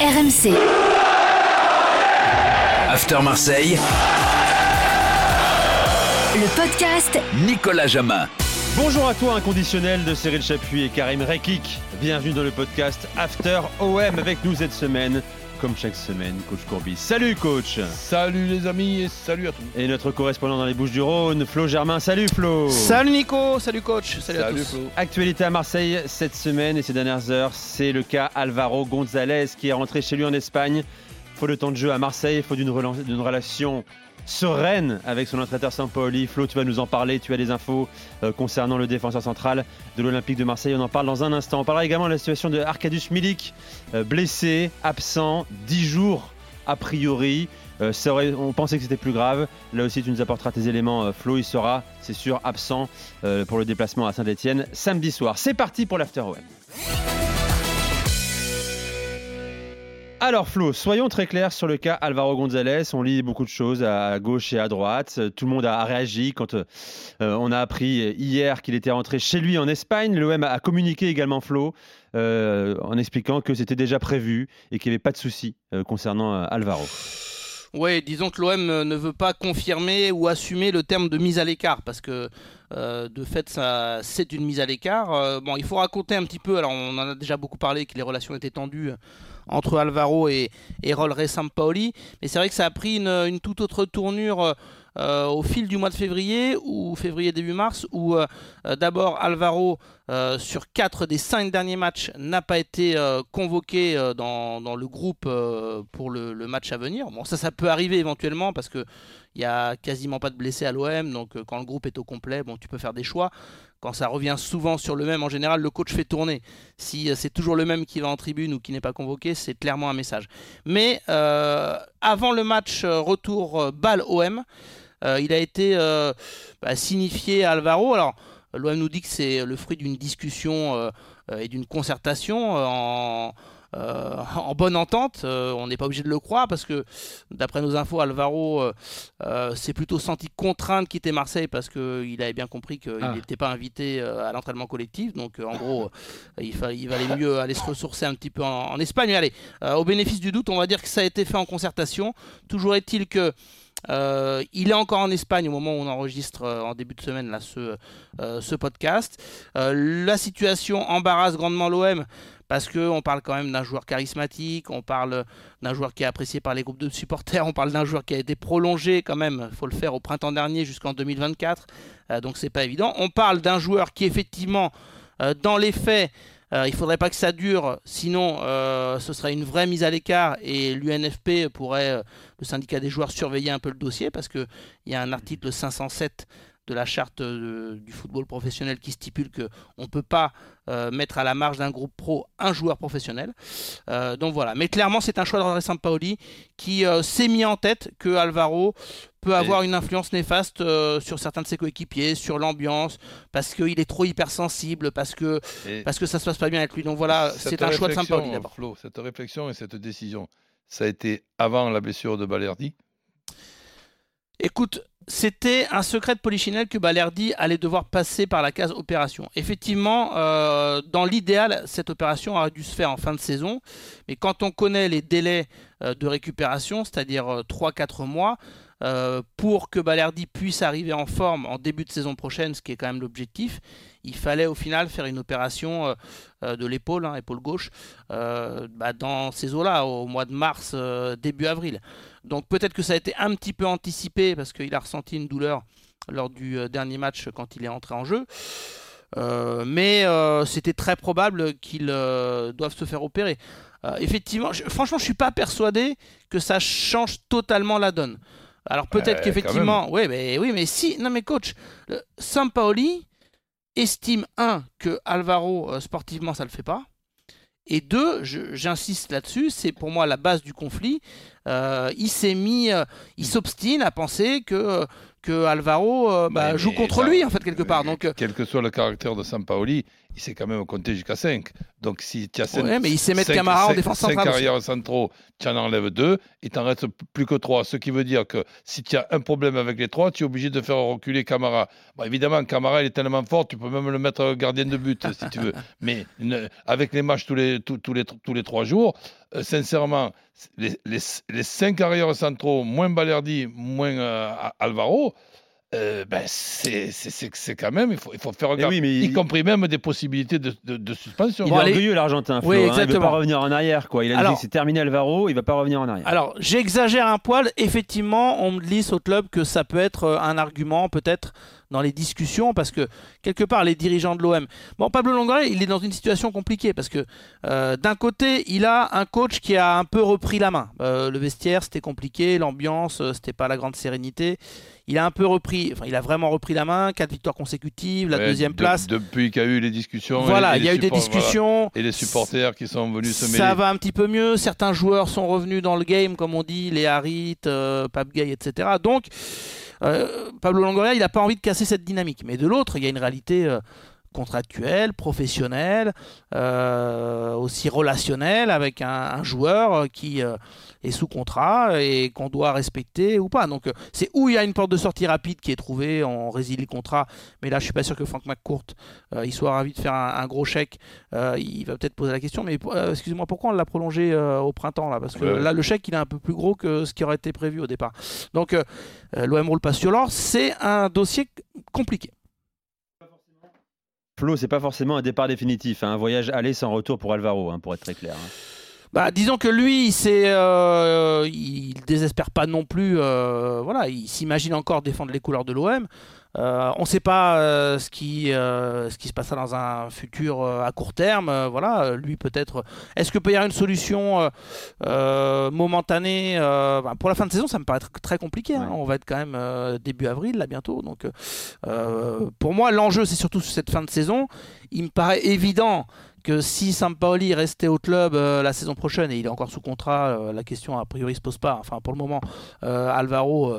RMC. After Marseille. Le podcast Nicolas Jamin. Bonjour à toi, inconditionnel de Cyril Chapuis et Karim Rekik. Bienvenue dans le podcast After OM avec nous cette semaine. Comme chaque semaine, coach Courbis. Salut coach Salut les amis et salut à tous. Et notre correspondant dans les Bouches du Rhône, Flo Germain. Salut Flo Salut Nico, salut coach, salut, à tous. Flo. Actualité à Marseille cette semaine et ces dernières heures, c'est le cas Alvaro González qui est rentré chez lui en Espagne. Faut de temps de jeu à Marseille, faut d'une rela- sereine avec son entraîneur Sampaoli. Flo, tu vas nous en parler, tu as des infos euh, concernant le défenseur central de l'Olympique de Marseille. On en parle dans un instant. On parlera également de la situation de Arkadiusz Milik, euh, blessé, absent, 10 jours a priori. Euh, on pensait que c'était plus grave. Là aussi, tu nous apporteras tes éléments. Flo, il sera, c'est sûr, absent pour le déplacement à Saint-Etienne samedi soir. C'est parti pour l'After. Alors Flo, soyons très clairs sur le cas Alvaro González. On lit beaucoup de choses à gauche et à droite. Tout le monde a réagi quand euh, on a appris hier qu'il était rentré chez lui en Espagne. L'OM a communiqué également Flo euh, en expliquant que c'était déjà prévu et qu'il n'y avait pas de souci euh, concernant Alvaro. Ouais, disons que l'OM ne veut pas confirmer ou assumer le terme de mise à l'écart parce que de fait, ça, c'est une mise à l'écart. Bon, il faut raconter un petit peu. Alors, on en a déjà beaucoup parlé que les relations étaient tendues entre Alvaro et, et Rolre Sampaoli, mais c'est vrai que ça a pris une, toute autre tournure. euh, au fil du mois de février ou février début mars où euh, d'abord Alvaro euh, sur quatre des cinq derniers matchs n'a pas été convoqué dans, le groupe pour le, match à venir. Bon ça ça peut arriver éventuellement parce que il y a quasiment pas de blessés à l'OM donc quand le groupe est au complet bon tu peux faire des choix. Quand ça revient souvent sur le même en général le coach fait tourner. Si euh, c'est toujours le même qui va en tribune ou qui n'est pas convoqué c'est clairement un message. Mais euh, avant le match euh, retour balle OM euh, il a été bah, signifié à Alvaro. Alors, l'OM nous dit que c'est le fruit d'une discussion et d'une concertation en, euh, en bonne entente. Euh, on n'est pas obligé de le croire parce que, d'après nos infos, Alvaro euh, s'est plutôt senti contraint de quitter Marseille parce qu'il avait bien compris qu'il Ah. n'était pas invité à l'entraînement collectif. Donc, en gros, il, valait mieux aller se ressourcer un petit peu en, en Espagne. Mais allez, au bénéfice du doute, on va dire que ça a été fait en concertation. Toujours est-il que euh, il est encore en Espagne au moment où on enregistre euh, en début de semaine là, ce, euh, ce podcast. La situation embarrasse grandement l'OM parce qu'on parle quand même d'un joueur charismatique, on parle d'un joueur qui est apprécié par les groupes de supporters, on parle d'un joueur qui a été prolongé quand même, il faut le faire au printemps dernier jusqu'en 2024, euh, donc c'est pas évident. On parle d'un joueur qui effectivement, euh, dans les faits, euh, il faudrait pas que ça dure, sinon euh, ce serait une vraie mise à l'écart et l'UNFP pourrait, le syndicat des joueurs, surveiller un peu le dossier parce qu'il y a un article 507 de la charte euh, du football professionnel qui stipule qu'on ne peut pas euh, mettre à la marge d'un groupe pro un joueur professionnel. Euh, donc voilà. Mais clairement, c'est un choix de André Sampaoli qui s'est mis en tête que Alvaro peut avoir une influence néfaste euh, sur certains de ses coéquipiers, sur l'ambiance, parce qu'il est trop hypersensible, parce que, Et parce que ça se passe pas bien avec lui. Donc voilà, c'est un choix de Sampaoli d'abord. Cette réflexion et cette décision, ça a été avant la blessure de Balerdi? Écoute, c'était un secret de Polichinelle que Balerdi allait devoir passer par la case opération. Effectivement, euh, dans l'idéal, cette opération aurait dû se faire en fin de saison, mais quand on connaît les délais euh, de récupération, c'est-à-dire euh, 3-4 mois, euh, pour que Balerdi puisse arriver en forme en début de saison prochaine, ce qui est quand même l'objectif, il fallait au final faire une opération euh, euh, de l'épaule, hein, épaule gauche, bah, dans ces eaux-là, au mois de mars, début avril. Donc peut-être que ça a été un petit peu anticipé parce qu'il a ressenti une douleur lors du dernier match quand il est entré en jeu. Mais c'était très probable qu'il doive se faire opérer. Effectivement, franchement, je suis pas persuadé que ça change totalement la donne. Alors peut-être Euh, qu'effectivement, oui, mais oui, mais si, non mais coach, Sampaoli estime un que Alvaro euh, sportivement ça le fait pas. Et deux, j'insiste là-dessus, c'est pour moi la base du conflit. Euh, il s'est mis, euh, il s'obstine à penser que, que Alvaro euh, bah, Mais- joue contre lui en fait quelque part. Donc Quel que soit le caractère de Sampaoli, il sait quand même compter jusqu'à 5. Donc si tu as 5 Ouais, mais il sait mettre Camara en défense centrale aussi. arrières centraux, tu en enlèves 2, il t'en reste plus que 3. Ce qui veut dire que si tu as un problème avec les 3, tu es obligé de faire reculer Camara. Bon, évidemment, Camara, il est tellement fort, tu peux même le mettre gardien de but si tu veux. Mais ne- avec les matchs tous les, tous, tous les, tous les 3 jours, euh, sincèrement, les, 5 arrières centraux, moins Balerdi, moins euh, Alvaro, euh, ben c'est c'est- c'est- c'est quand même, il faut, il faut faire regarder, oui, mais y il- compris même des possibilités de, de, de suspension. Il Bon, est allez. orgueilleux l'Argentin, Oui, hein, il ne exactement. pas revenir en arrière. Quoi. Il a Alors- dit que c'est terminé Alvaro, il va pas revenir en arrière. Alors, j'exagère un poil. Effectivement, on me glisse au club que ça peut être euh, un argument, peut-être, dans les discussions, parce que quelque part, les dirigeants de l'OM. Bon, Pablo Longoria, il est dans une situation compliquée, parce que euh, d'un côté, il a un coach qui a un peu repris la main. Euh, le vestiaire, c'était compliqué, l'ambiance, c'était pas la grande sérénité. Il a un peu repris, enfin, il a vraiment repris la main, quatre victoires consécutives, la Ouais, deuxième de- place. depuis qu'il y a eu les discussions. voilà, il y a eu des voilà. discussions. Et les supporters qui sont venus se mêler. Ça va un petit peu mieux. Certains joueurs sont revenus dans le game, comme on dit, les Harit, euh, Pape Gay, etc. Donc, euh, Pablo Longoria, il n'a pas envie de casser cette dynamique. Mais de l'autre, il y a une réalité euh, contractuelle, professionnelle, euh, aussi relationnelle, avec un, un joueur qui euh, est sous contrat et qu'on doit respecter ou pas. Donc, euh, c'est où il y a une porte de sortie rapide qui est trouvée, on résilie le contrat. Mais là, je suis pas sûr que Frank McCourt, euh, il soit ravi de faire un, un gros chèque. Il va peut-être poser la question, mais excusez-moi, pourquoi on l'a prolongé au printemps là? Parce que là, le chèque, il est un peu plus gros que ce qui aurait été prévu au départ. Donc, l'OM roule pas sur l'or. C'est un dossier compliqué. Flo, c'est pas forcément un départ définitif, hein, un voyage aller sans retour pour Alvaro, hein, pour être très clair. hein. Bah, disons que lui, c'est, euh, il désespère pas non plus. euh, voilà, il s'imagine encore défendre les couleurs de l'OM. Euh, on ne sait pas euh, ce, qui, euh, ce qui se passera dans un futur à court terme. voilà, lui peut-être. Est-ce que peut y avoir une solution momentanée bah, Pour la fin de saison, ça me paraît tr- très compliqué. hein. Ouais. On va être quand même début avril là bientôt. Donc, pour moi, l'enjeu c'est surtout sur cette fin de saison. Il me paraît évident que si Sampaoli restait au club euh, la saison prochaine et il est encore sous contrat, euh, la question a priori se pose pas. Enfin, pour le moment, euh, Alvaro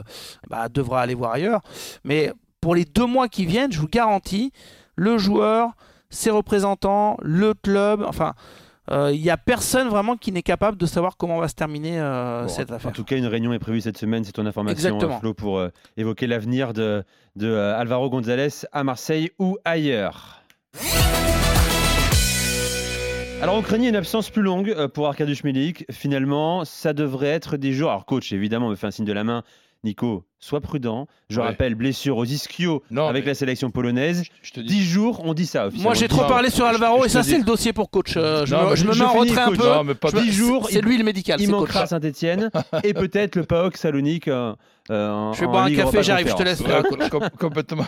bah, devra aller voir ailleurs. Mais pour les deux mois qui viennent, je vous garantis, le joueur, ses représentants, le club, enfin. euh, Il n'y a personne vraiment qui n'est capable de savoir comment va se terminer euh, Bon, cette en affaire. tout cas, une réunion est prévue cette semaine, c'est ton information, Exactement. euh, Flo, pour euh, évoquer l'avenir de, de, Alvaro González à Marseille ou ailleurs. Alors, on craignait une absence plus longue pour Arkadiusz Milik. Finalement, ça devrait être des jours. Alors, coach, évidemment, me fait un signe de la main. Nico, sois prudent. Je Ouais. rappelle, blessure aux ischio Non, avec mais- la sélection polonaise. Je te dis. 10 jours, on dit ça officiellement. Moi, j'ai trop Non, parlé sur Alvaro je et ça, c'est le dossier pour coach. Euh, je Non, me, je me je mets en retrait un peu. Non, mais pas Je me- 10 jours, C'est lui le médical. Il manquera. Saint-Etienne et peut-être le PAOK Salonique euh, euh, Je vais en boire un Ligue café, j'arrive, je te laisse. Ouais, complètement.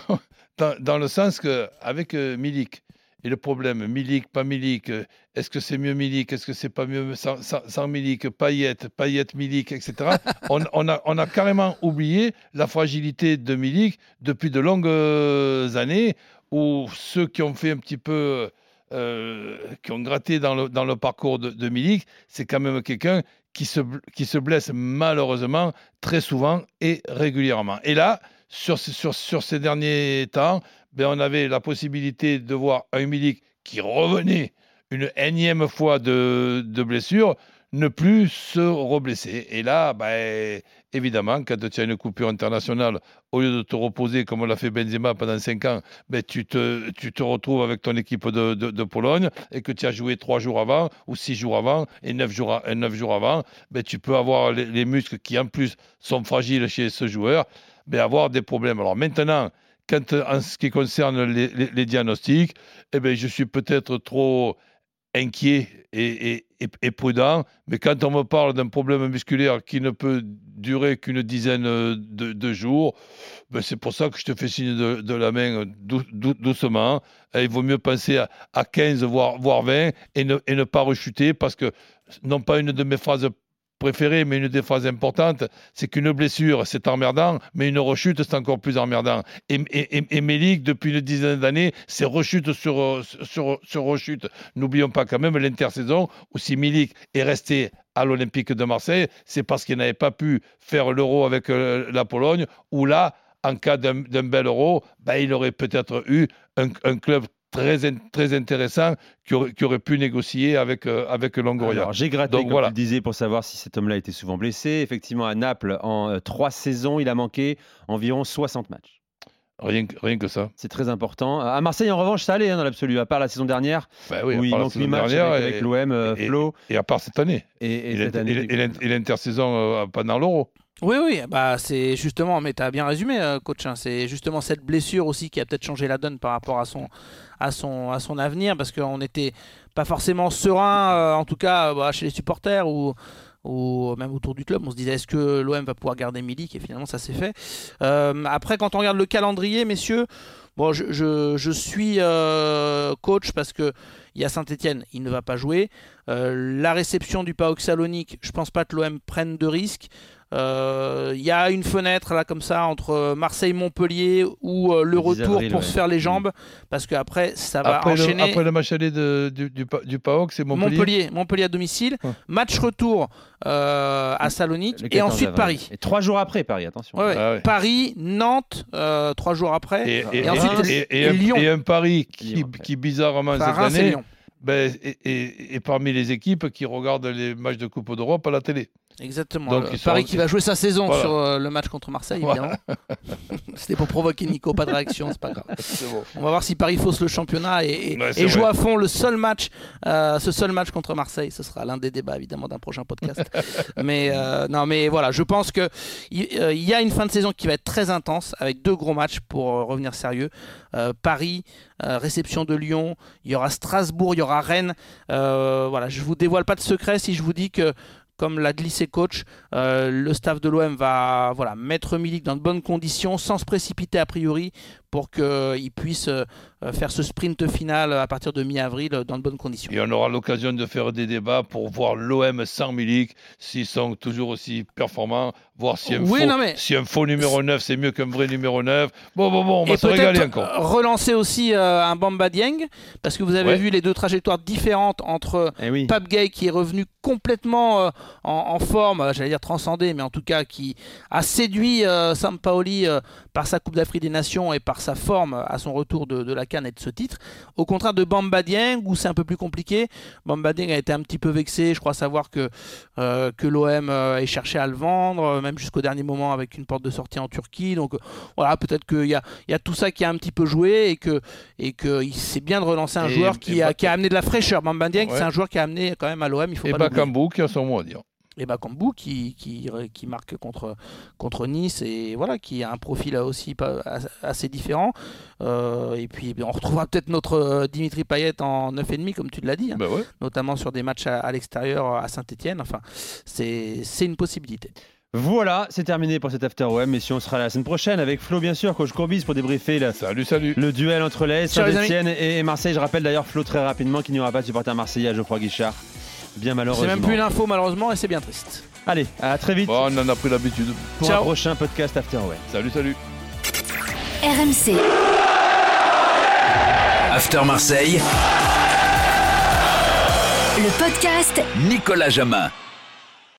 Dans, dans le sens que avec euh, Milik et le problème Milik, pas Milik, euh, est-ce que c'est mieux Milik, est-ce que c'est pas mieux sans, sans, sans Milik, Payet, Payet, Milik, etc. on, a, carrément oublié la fragilité de Milik depuis de longues euh, années où ceux qui ont fait un petit peu, euh, qui ont gratté dans le, dans le parcours de, de Milik, c'est quand même quelqu'un qui se, qui se blesse malheureusement très souvent et régulièrement. Et là, sur, sur, sur ces derniers temps, ben, on avait la possibilité de voir un Milik qui revenait une énième fois de, de blessure, ne plus se reblesser. Et là, ben, évidemment, quand tu as une coupure internationale, au lieu de te reposer comme l'a fait Benzema pendant 5 ans, ben, tu, te, tu te retrouves avec ton équipe de, de- Pologne et que tu as joué 3 jours avant ou 6 jours avant et 9 jours, jours avant, ben, tu peux avoir les muscles qui en plus sont fragiles chez ce joueur, ben, avoir des problèmes. Alors maintenant, en ce qui concerne les, diagnostics, eh ben, je suis peut-être trop inquiet et, prudent, mais quand on me parle d'un problème musculaire qui ne peut durer qu'une dizaine de, jours, ben, c'est pour ça que je te fais signe de, la main dou- dou- doucement. Il vaut mieux penser à, à 15, voire, voire 20, et ne, et ne pas rechuter, parce que, non pas une de mes phrases préférées, mais une des phrases importantes, c'est qu'une blessure, c'est emmerdant, mais une rechute, c'est encore plus emmerdant. Et, et, Melik, depuis une dizaine d'années, c'est rechute sur, sur, rechute. N'oublions pas quand même l'intersaison où si Milik est resté à l'Olympique de Marseille, c'est parce qu'il n'avait pas pu faire l'euro avec euh, la Pologne, où là, en cas d'un bel euro, ben, il aurait peut-être eu un club très, in- très intéressants qui auraient pu négocier avec, euh, avec Longoria. J'ai gratté, Donc, comme voilà. tu le disais, pour savoir si cet homme-là était souvent blessé. Effectivement, à Naples, en euh, trois saisons, il a manqué environ 60 matchs. Rien, que- rien que ça. C'est très important. À Marseille, en revanche, ça allait hein, dans l'absolu, à part la saison dernière, Ben oui, où il manque saison 8 matchs avec, l'OM, euh, Flo, Et à part cette année. et, et l'intersaison euh, pendant l'Euro. Oui, oui, bah c'est justement, mais tu as bien résumé, euh, coach. hein, c'est justement cette blessure aussi qui a peut-être changé la donne par rapport à son, à son, à son avenir, parce qu'on n'était pas forcément serein, euh, en tout cas euh, bah, chez les supporters ou, ou même autour du club. On se disait est-ce que l'OM va pouvoir garder Milik? Et finalement, ça s'est fait. Après, quand on regarde le calendrier, messieurs, bon, je, je- suis coach parce que il y a Saint-Etienne, il ne va pas jouer. La réception du PAOK Salonique, je pense pas que l'OM prenne de risques. Euh, Il y a une fenêtre là comme ça entre Marseille-Montpellier ou euh, le Le 10 retour avril, pour ouais. se faire les jambes parce qu'après ça va Après le, enchaîner après le match aller de- du, du, du PAOK, c'est Montpellier. Montpellier. Montpellier à domicile, Ouais. match retour euh, à Salonique Le et 14 ensuite avril. Paris. Et trois jours après, Paris, attention. Ouais, ouais. Ah ouais. Paris, Nantes, euh, trois jours après. Et, et- Et ensuite, et- et- et et un, Lyon. et un pari qui, Lyon, qui bizarrement Enfin, cette Reims et année Lyon. ben, est- est parmi les équipes qui regardent les matchs de Coupe d'Europe à la télé. Exactement. Donc, sont- Paris qui va jouer sa saison Voilà. sur euh, le match contre Marseille, Voilà. évidemment. C'était pour provoquer Nico, pas de réaction, c'est pas grave. On va voir si Paris fausse le championnat et, et- Ouais, c'est et joue à fond le seul match, euh, ce seul match contre Marseille. Ce sera l'un des débats évidemment d'un prochain podcast. mais euh, non, mais voilà, je pense que il euh, il y a une fin de saison qui va être très intense avec deux gros matchs pour revenir sérieux. Paris, réception de Lyon. Il y aura Strasbourg, il y aura Rennes. Voilà, je vous dévoile pas de secret si je vous dis que comme l'a glissé coach, euh, le staff de l'OM va voilà, mettre Milik dans de bonnes conditions, sans se précipiter a priori, pour qu'il puisse euh, euh, faire ce sprint final à partir de mi-avril euh, dans de bonnes conditions. Et on aura l'occasion de faire des débats pour voir l'OM sans Milik, s'ils sont toujours aussi performants, voir si un, Oui, faux, non, mais- si un faux numéro 9 c'est mieux qu'un vrai numéro 9. Bon, bon, bon, on va Et se régaler peut-être encore. euh, relancer aussi euh, un Bamba Dieng, parce que vous avez Ouais. vu les deux trajectoires différentes entre Eh oui. Pape Gay qui est revenu complètement euh, en, en forme, euh, j'allais dire transcendé, mais en tout cas qui a séduit euh, Sampaoli euh, par sa Coupe d'Afrique des Nations et par sa forme à son retour de, de la Cannes et de ce titre. Au contraire de Bamba Dieng, où c'est un peu plus compliqué. Bamba Dieng a été un petit peu vexé, je crois savoir que, euh, que l'OM ait cherché à le vendre, même jusqu'au dernier moment avec une porte de sortie en Turquie. Donc voilà, peut-être qu'il y a, il y a tout ça qui a un petit peu joué et que, et que il- c'est bien de relancer un Et- joueur qui, a, Ba- qui a amené de la fraîcheur. Bamba Dieng, Ouais. c'est un joueur qui a amené quand même à l'OM, il faut Et pas. Bakambu qui a son mot à dire. Et Bakambu qui, qui, qui marque contre, contre Nice et voilà, qui a un profil aussi pas, assez différent. Euh, et puis on retrouvera peut-être notre euh, Dimitri Payet en 9,5 comme tu l'as dit, hein, ouais. notamment sur des matchs à, à l'extérieur à Saint-Etienne. Enfin, c'est c'est une possibilité. Voilà, c'est terminé pour cet After OM. Messieurs, on sera la semaine prochaine avec Flo, bien sûr, coach Courbis, pour débriefer le, Salut, salut. le duel entre l'AS Ciao, les Saint-Etienne et et Marseille. Je rappelle d'ailleurs, Flo, très rapidement, qu'il n'y aura pas de supporter marseillais à Geoffroy Guichard. Bien C'est malheureusement. même plus une info malheureusement et c'est bien triste. Allez, à très vite Bon, on en a pris l'habitude. pour ciao. un prochain podcast After OM. Salut, salut. RMC, After Marseille, le podcast Nicolas Jamin.